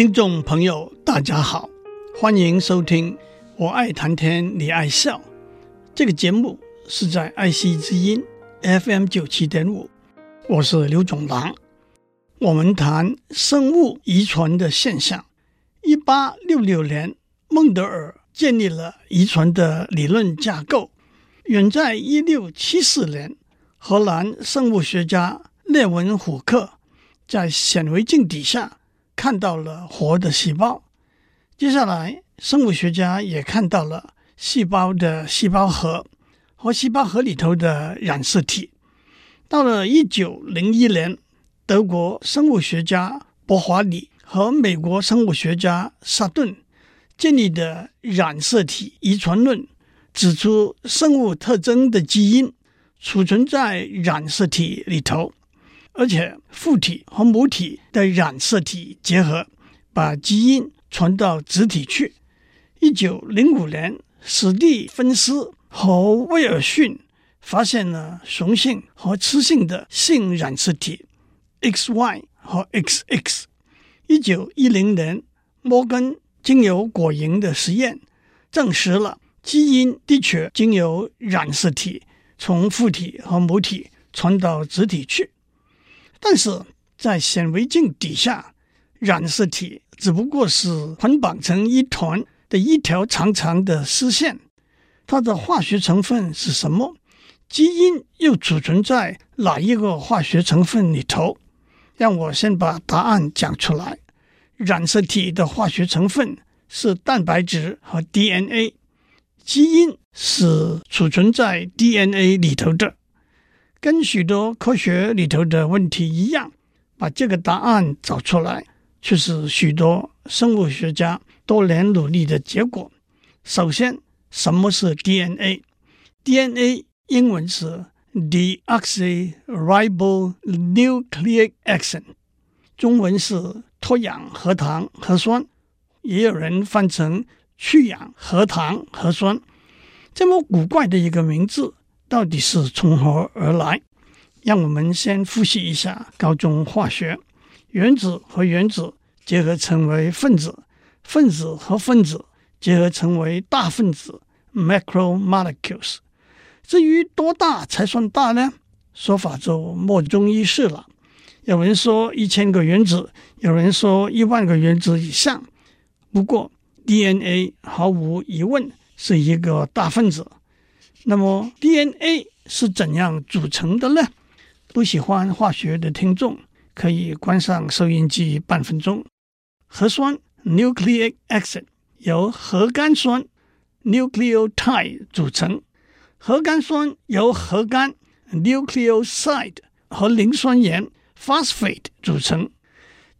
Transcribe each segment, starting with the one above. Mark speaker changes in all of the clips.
Speaker 1: 听众朋友，大家好，欢迎收听《我爱谈天你爱笑》这个节目，是在爱惜之音 FM 九七点五，我是刘总郎。我们谈生物遗传的现象。一八六六年，孟德尔建立了遗传的理论架构。远在一六七四年，荷兰生物学家列文虎克在显微镜底下。看到了活的细胞，接下来生物学家也看到了细胞的细胞核和细胞核里头的染色体。到了一九零一年，德国生物学家伯华里和美国生物学家萨顿建立的染色体遗传论，指出生物特征的基因储存在染色体里头。而且父体和母体的染色体结合，把基因传到子体去。一九零五年，史蒂芬斯和威尔逊发现了雄性和雌性的性染色体 XY 和 XX。一九一零年，摩根经由果蝇的实验证实了基因的确经由染色体从父体和母体传到子体去。但是在显微镜底下，染色体只不过是捆绑成一团的一条长长的丝线，它的化学成分是什么？基因又储存在哪一个化学成分里头？让我先把答案讲出来。染色体的化学成分是蛋白质和 DNA，基因是储存在 DNA 里头的。跟许多科学里头的问题一样，把这个答案找出来，却是许多生物学家多年努力的结果。首先，什么是 DNA？DNA 英文是 deoxyribonucleic acid，中文是脱氧核糖核酸，也有人翻成去氧核糖核酸。这么古怪的一个名字。到底是从何而来？让我们先复习一下高中化学：原子和原子结合成为分子，分子和分子结合成为大分子 （macromolecules）。至于多大才算大呢？说法就莫衷一是了。有人说一千个原子，有人说一万个原子以上。不过 DNA 毫无疑问是一个大分子。那么 DNA 是怎样组成的呢？不喜欢化学的听众可以关上收音机半分钟。核酸 （nucleic acid） 由核苷酸 （nucleotide） 组成，核苷酸由核苷 （nucleoside） 和磷酸盐 （phosphate） 组成。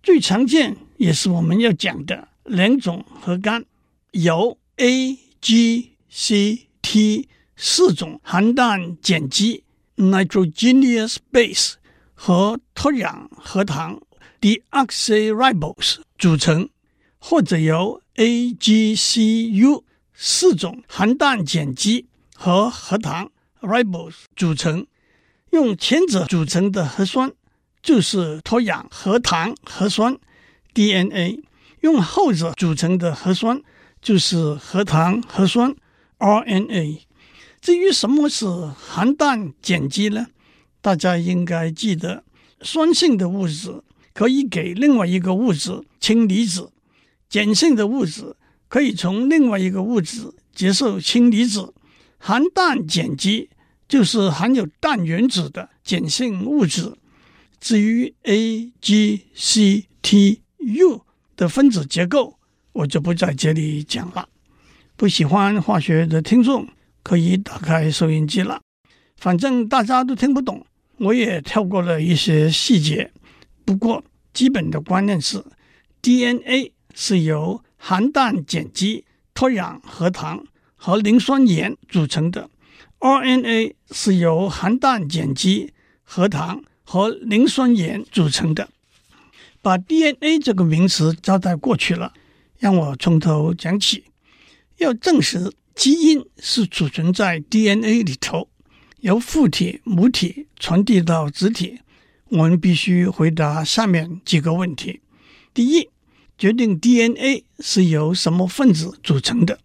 Speaker 1: 最常见也是我们要讲的两种核苷，由 A、G、C、T。四种含氮碱基 （nitrogenous base） 和脱氧核糖 （deoxyribose） 组成，或者由 AgCu 四种含氮碱基和核糖 （ribose） 组成。用前者组成的核酸就是脱氧核糖核酸 （DNA），用后者组成的核酸就是核糖核酸 （RNA）。至于什么是含氮碱基呢？大家应该记得，酸性的物质可以给另外一个物质氢离子，碱性的物质可以从另外一个物质接受氢离子。含氮碱基就是含有氮原子的碱性物质。至于 A、G、C、T、U 的分子结构，我就不在这里讲了。不喜欢化学的听众，可以打开收音机了，反正大家都听不懂，我也跳过了一些细节。不过基本的观念是，DNA 是由含氮碱基、脱氧核糖和磷酸盐组成的；RNA 是由含氮碱基、核糖和磷酸盐组成的。把 DNA 这个名词交代过去了，让我从头讲起，要证实。基因是储存在 DNA 里头，由父体、母体传递到子体。我们必须回答下面几个问题：第一决定 DNA 是由什么分子组成的；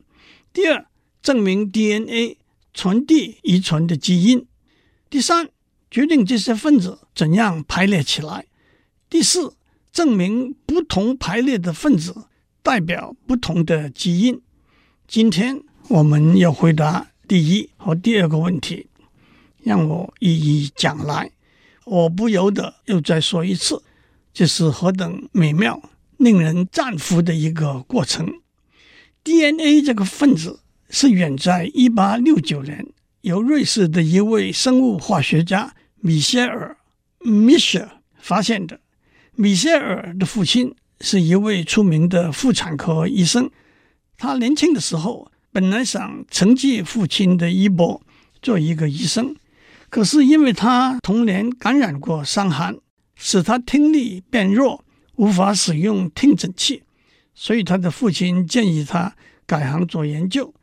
Speaker 1: 第二，证明 DNA 传递遗传的基因；第三，决定这些分子怎样排列起来；第四，证明不同排列的分子代表不同的基因。今天我们要回答第一和第二个问题，让我一一讲来。我不由得又再说一次，这是何等美妙！令人赞服的一个过程。DNA 这个分子是远在一八六九年由瑞士的一位生物化学家米歇尔 m i c h e 发现的。米歇尔的父亲是一位出名的妇产科医生。他年轻的时候本来想承继父亲的衣钵，做一个医生，可是因为他童年感染过伤寒，使他听力变弱。无法使用听诊器，所以他的父亲建议他改行做研究。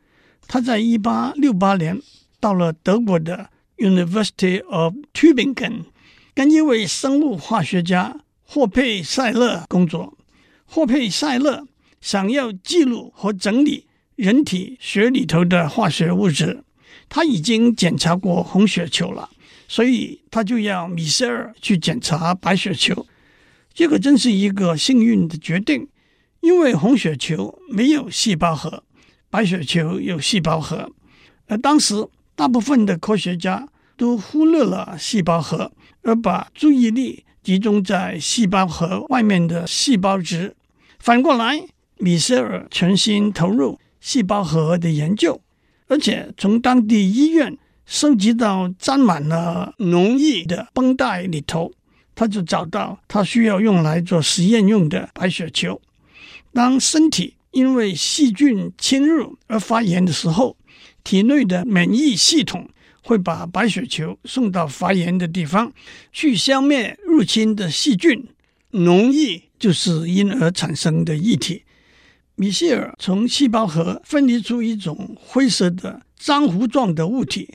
Speaker 1: 他在一八六八年到了德国的 University of Tübingen，跟一位生物化学家霍佩塞勒工作。霍佩塞勒想要记录和整理人体血里头的化学物质，他已经检查过红血球了，所以他就要米歇尔去检查白血球。这个真是一个幸运的决定，因为红血球没有细胞核，白血球有细胞核。而当时大部分的科学家都忽略了细胞核，而把注意力集中在细胞核外面的细胞质。反过来，米歇尔全心投入细胞核的研究，而且从当地医院收集到沾满了脓液的绷带里头。他就找到他需要用来做实验用的白血球。当身体因为细菌侵入而发炎的时候，体内的免疫系统会把白血球送到发炎的地方去消灭入侵的细菌。脓液就是因而产生的液体。米歇尔从细胞核分离出一种灰色的浆糊状的物体，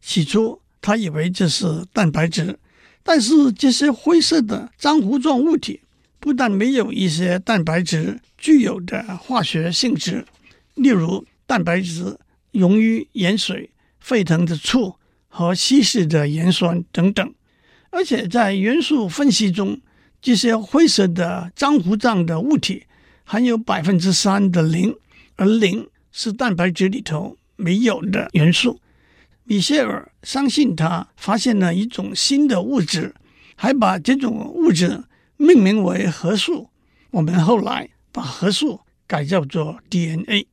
Speaker 1: 起初他以为这是蛋白质。但是这些灰色的浆糊状物体不但没有一些蛋白质具有的化学性质，例如蛋白质溶于盐水、沸腾的醋和稀释的盐酸等等，而且在元素分析中，这些灰色的浆糊状的物体含有百分之三的磷，而磷是蛋白质里头没有的元素。米歇尔相信他发现了一种新的物质，还把这种物质命名为核素。我们后来把核素改叫做 DNA。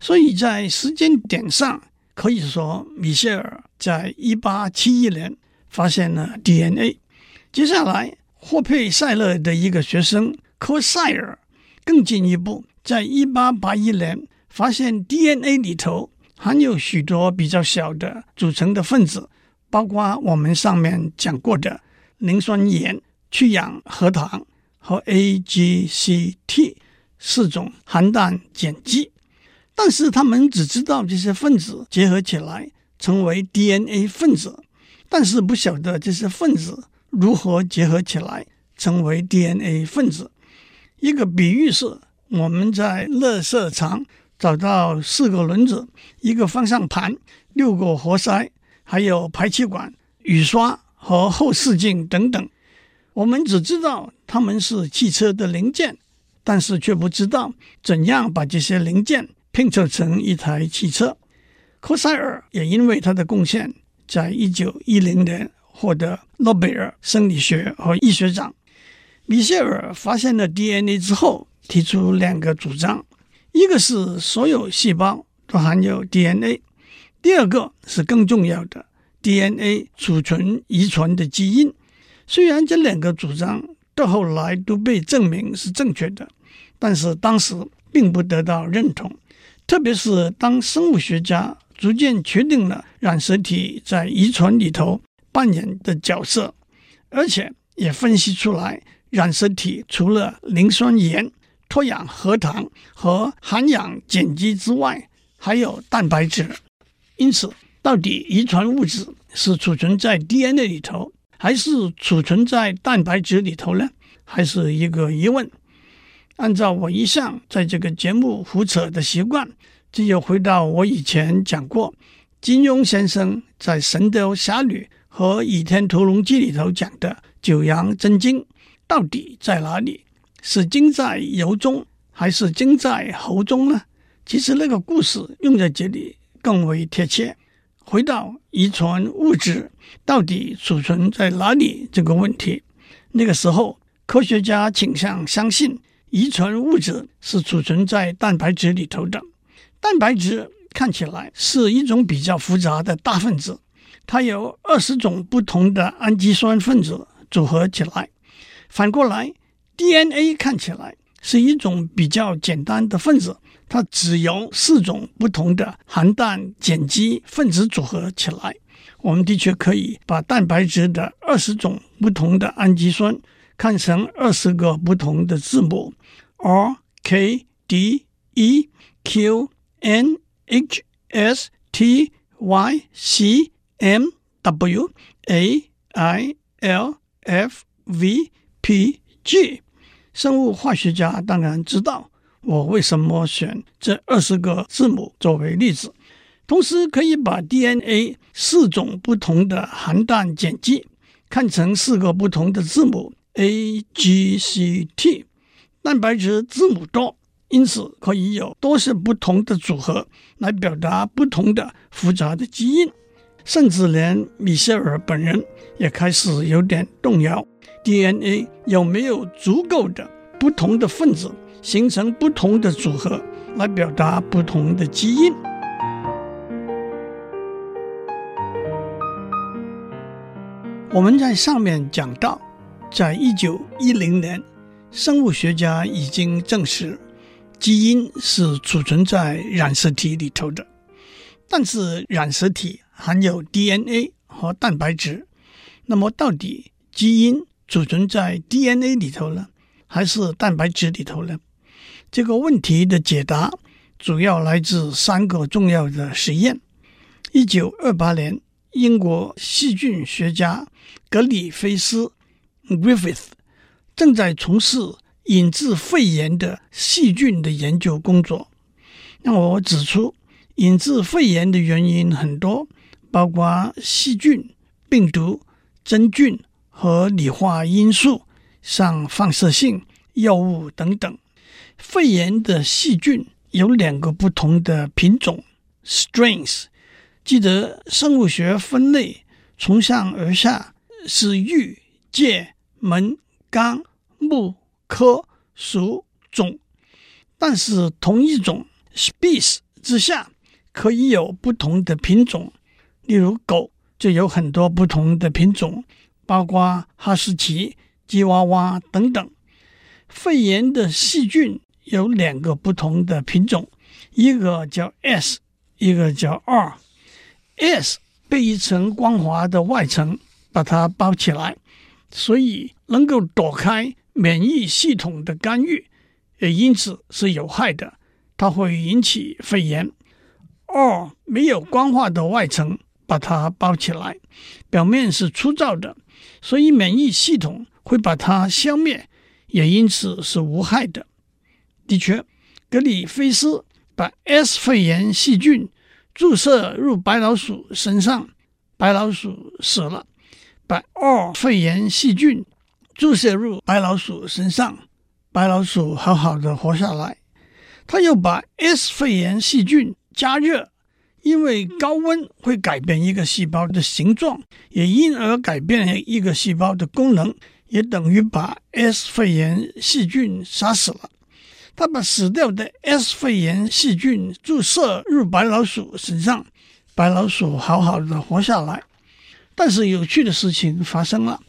Speaker 1: 所以在时间点上，可以说米歇尔在一八七一年发现了 DNA。接下来，霍佩塞勒的一个学生科塞尔更进一步，在一八八一年发现 DNA 里头。含有许多比较小的组成的分子，包括我们上面讲过的磷酸盐、去氧核糖和 AGCT 四种含氮碱基。但是他们只知道这些分子结合起来成为 DNA 分子，但是不晓得这些分子如何结合起来成为 DNA 分子。一个比喻是，我们在乐色场。找到四个轮子、一个方向盘、六个活塞，还有排气管、雨刷和后视镜等等。我们只知道它们是汽车的零件，但是却不知道怎样把这些零件拼凑成一台汽车。科塞尔也因为他的贡献，在一九一零年获得诺贝尔生理学和医学奖。米歇尔发现了 DNA 之后，提出两个主张。一个是所有细胞都含有 DNA，第二个是更重要的 DNA 储存遗传的基因。虽然这两个主张到后来都被证明是正确的，但是当时并不得到认同。特别是当生物学家逐渐确定了染色体在遗传里头扮演的角色，而且也分析出来染色体除了磷酸盐。脱氧核糖和含氧碱基之外，还有蛋白质。因此，到底遗传物质是储存在 DNA 里头，还是储存在蛋白质里头呢？还是一个疑问。按照我一向在这个节目胡扯的习惯，只有回到我以前讲过，金庸先生在《神雕侠侣》和《倚天屠龙记》里头讲的九阳真经到底在哪里？是精在油中，还是精在喉中呢？其实那个故事用在这里更为贴切。回到遗传物质到底储存在哪里这个问题，那个时候科学家倾向相信遗传物质是储存在蛋白质里头的。蛋白质看起来是一种比较复杂的大分子，它由二十种不同的氨基酸分子组合起来。反过来，DNA 看起来是一种比较简单的分子。它只由四种不同的含氮碱基分子组合起来。我们的确可以把蛋白质的二十种不同的氨基酸看成二十个不同的字母：R、K、D、E、Q、N、H、S、T、Y、C、M、W、A、I、L、F、V、P、G。生物化学家当然知道。我为什么选这二十个字母作为例子？同时可以把 DNA 四种不同的含氮碱基看成四个不同的字母 A、G、C、T。蛋白质字母多，因此可以有多些不同的组合来表达不同的复杂的基因。甚至连米歇尔本人也开始有点动摇：DNA 有没有足够的不同的分子？形成不同的组合来表达不同的基因。我们在上面讲到，在一九一零年，生物学家已经证实基因是储存在染色体里头的。但是染色体含有 DNA 和蛋白质，那么到底基因储存在 DNA 里头呢，还是蛋白质里头呢？这个问题的解答主要来自三个重要的实验。一九二八年，英国细菌学家格里菲斯 （Griffith） 正在从事引致肺炎的细菌的研究工作。那我指出，引致肺炎的原因很多，包括细菌、病毒、真菌和理化因素，像放射性药物等等。肺炎的细菌有两个不同的品种 （strains）。记得生物学分类从上而下是域、界、门、纲、目、科、属、种，但是同一种 （species） 之下可以有不同的品种。例如狗就有很多不同的品种，包括哈士奇、吉娃娃等等。肺炎的细菌。有两个不同的品种，一个叫 S，一个叫 R。S 被一层光滑的外层把它包起来，所以能够躲开免疫系统的干预，也因此是有害的，它会引起肺炎。R 没有光滑的外层把它包起来，表面是粗糙的，所以免疫系统会把它消灭，也因此是无害的。的确，格里菲斯把 S 肺炎细菌注射入白老鼠身上，白老鼠死了；把 R 肺炎细菌注射入白老鼠身上，白老鼠好好的活下来。他又把 S 肺炎细菌加热，因为高温会改变一个细胞的形状，也因而改变一个细胞的功能，也等于把 S 肺炎细菌杀死了。他把死掉的 S 肺炎细菌注射入白老鼠身上，白老鼠好好的活下来。但是有趣的事情发生了：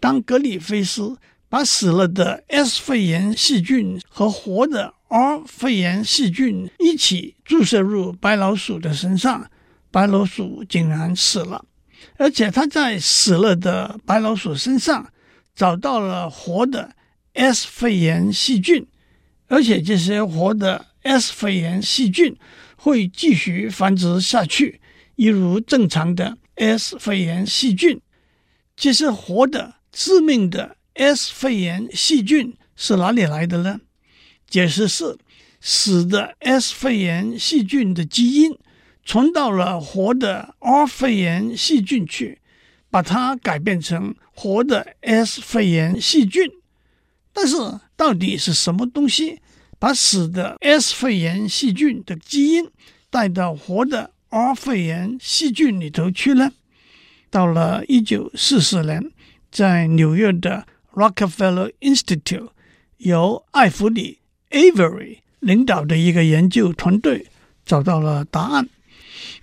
Speaker 1: 当格里菲斯把死了的 S 肺炎细菌和活的 R 肺炎细菌一起注射入白老鼠的身上，白老鼠竟然死了。而且他在死了的白老鼠身上找到了活的 S 肺炎细菌。而且这些活的 S 肺炎细菌会继续繁殖下去，一如正常的 S 肺炎细菌。这些活的致命的 S 肺炎细菌是哪里来的呢？解释是死的 S 肺炎细菌的基因传到了活的 R 肺炎细菌去，把它改变成活的 S 肺炎细菌。但是，到底是什么东西把死的 S 肺炎细菌的基因带到活的 R 肺炎细菌里头去了？到了一九四四年，在纽约的 Rockefeller Institute，由艾弗里 （Avery） 领导的一个研究团队找到了答案。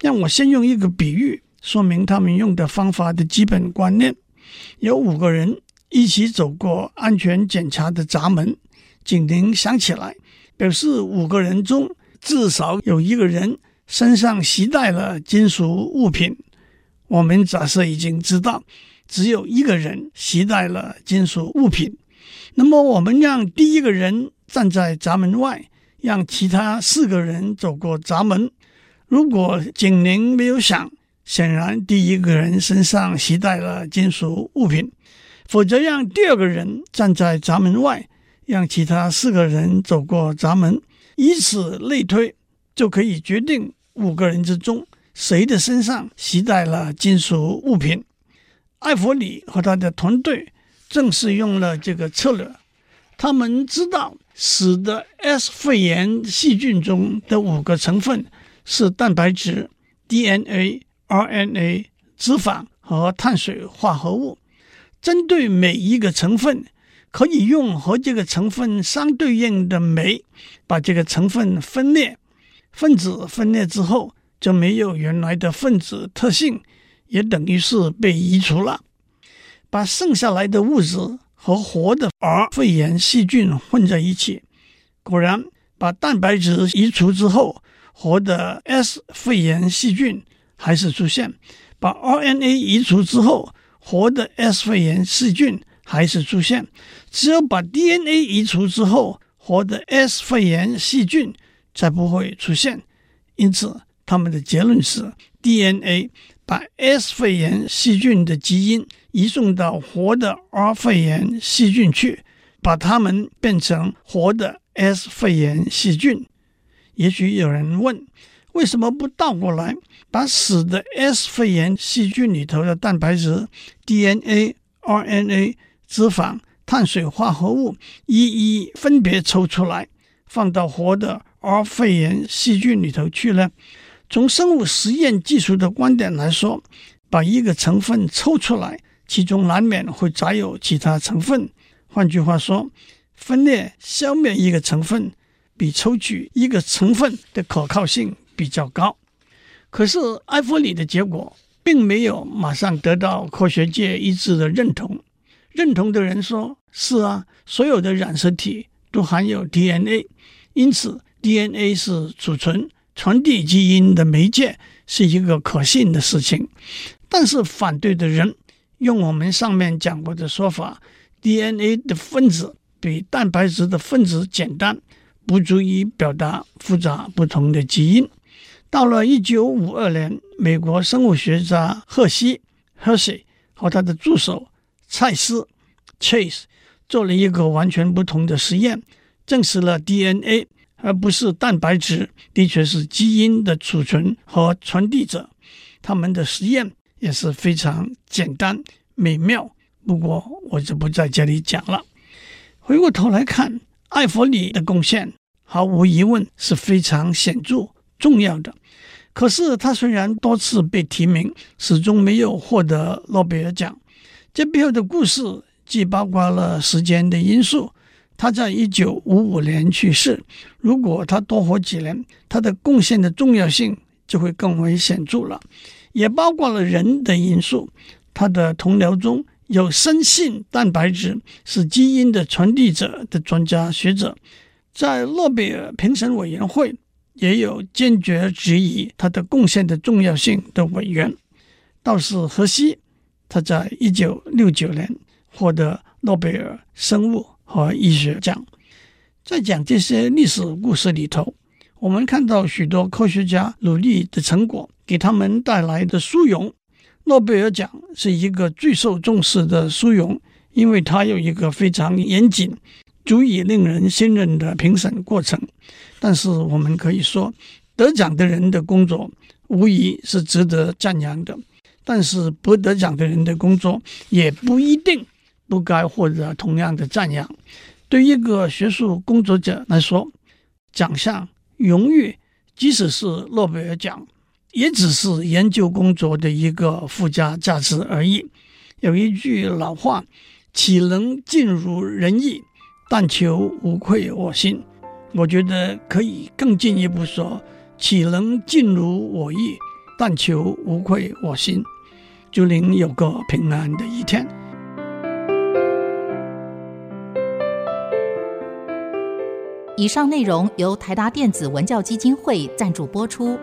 Speaker 1: 让我先用一个比喻说明他们用的方法的基本观念：有五个人。一起走过安全检查的闸门，警铃响起来，表示五个人中至少有一个人身上携带了金属物品。我们假设已经知道只有一个人携带了金属物品，那么我们让第一个人站在闸门外，让其他四个人走过闸门。如果警铃没有响，显然第一个人身上携带了金属物品。否则，让第二个人站在闸门外，让其他四个人走过闸门，以此类推，就可以决定五个人之中谁的身上携带了金属物品。艾弗里和他的团队正是用了这个策略。他们知道使得 S 肺炎细菌中的五个成分是蛋白质、DNA、RNA、脂肪和碳水化合物。针对每一个成分，可以用和这个成分相对应的酶把这个成分分裂。分子分裂之后就没有原来的分子特性，也等于是被移除了。把剩下来的物质和活的 R 肺炎细菌混在一起，果然把蛋白质移除之后，活的 S 肺炎细菌还是出现。把 RNA 移除之后，活的 S 肺炎细菌还是出现，只有把 DNA 移除之后，活的 S 肺炎细菌才不会出现。因此，他们的结论是：DNA 把 S 肺炎细菌的基因移送到活的 R 肺炎细菌去，把它们变成活的 S 肺炎细菌。也许有人问，为什么不倒过来？把死的 S 肺炎细菌里头的蛋白质、DNA、RNA、脂肪、碳水化合物一一分别抽出来，放到活的 R 肺炎细菌里头去呢。从生物实验技术的观点来说，把一个成分抽出来，其中难免会杂有其他成分。换句话说，分裂消灭一个成分，比抽取一个成分的可靠性比较高。可是，艾弗里的结果并没有马上得到科学界一致的认同。认同的人说：“是啊，所有的染色体都含有 DNA，因此 DNA 是储存、传递基因的媒介，是一个可信的事情。”但是，反对的人用我们上面讲过的说法：“DNA 的分子比蛋白质的分子简单，不足以表达复杂不同的基因。”到了一九五二年，美国生物学家赫西 （Hershey） 和他的助手蔡斯 （Chase） 做了一个完全不同的实验，证实了 DNA 而不是蛋白质的确是基因的储存和传递者。他们的实验也是非常简单美妙，不过我就不在这里讲了。回过头来看，艾弗里的贡献毫无疑问是非常显著重要的。可是他虽然多次被提名，始终没有获得诺贝尔奖。这背后的故事既包括了时间的因素，他在一九五五年去世。如果他多活几年，他的贡献的重要性就会更为显著了。也包括了人的因素，他的同僚中有深信蛋白质是基因的传递者的专家学者，在诺贝尔评审委员会。也有坚决质疑他的贡献的重要性的委员，倒是荷西，他在一九六九年获得诺贝尔生物和医学奖。在讲这些历史故事里头，我们看到许多科学家努力的成果给他们带来的殊荣。诺贝尔奖是一个最受重视的殊荣，因为它有一个非常严谨、足以令人信任的评审过程。但是我们可以说，得奖的人的工作无疑是值得赞扬的，但是不得奖的人的工作也不一定不该获得同样的赞扬。对一个学术工作者来说，奖项、荣誉，即使是诺贝尔奖，也只是研究工作的一个附加价值而已。有一句老话：“岂能尽如人意，但求无愧我心。”我觉得可以更进一步说：“岂能尽如我意，但求无愧我心。”祝您有个平安的一天。
Speaker 2: 以上内容由台达电子文教基金会赞助播出。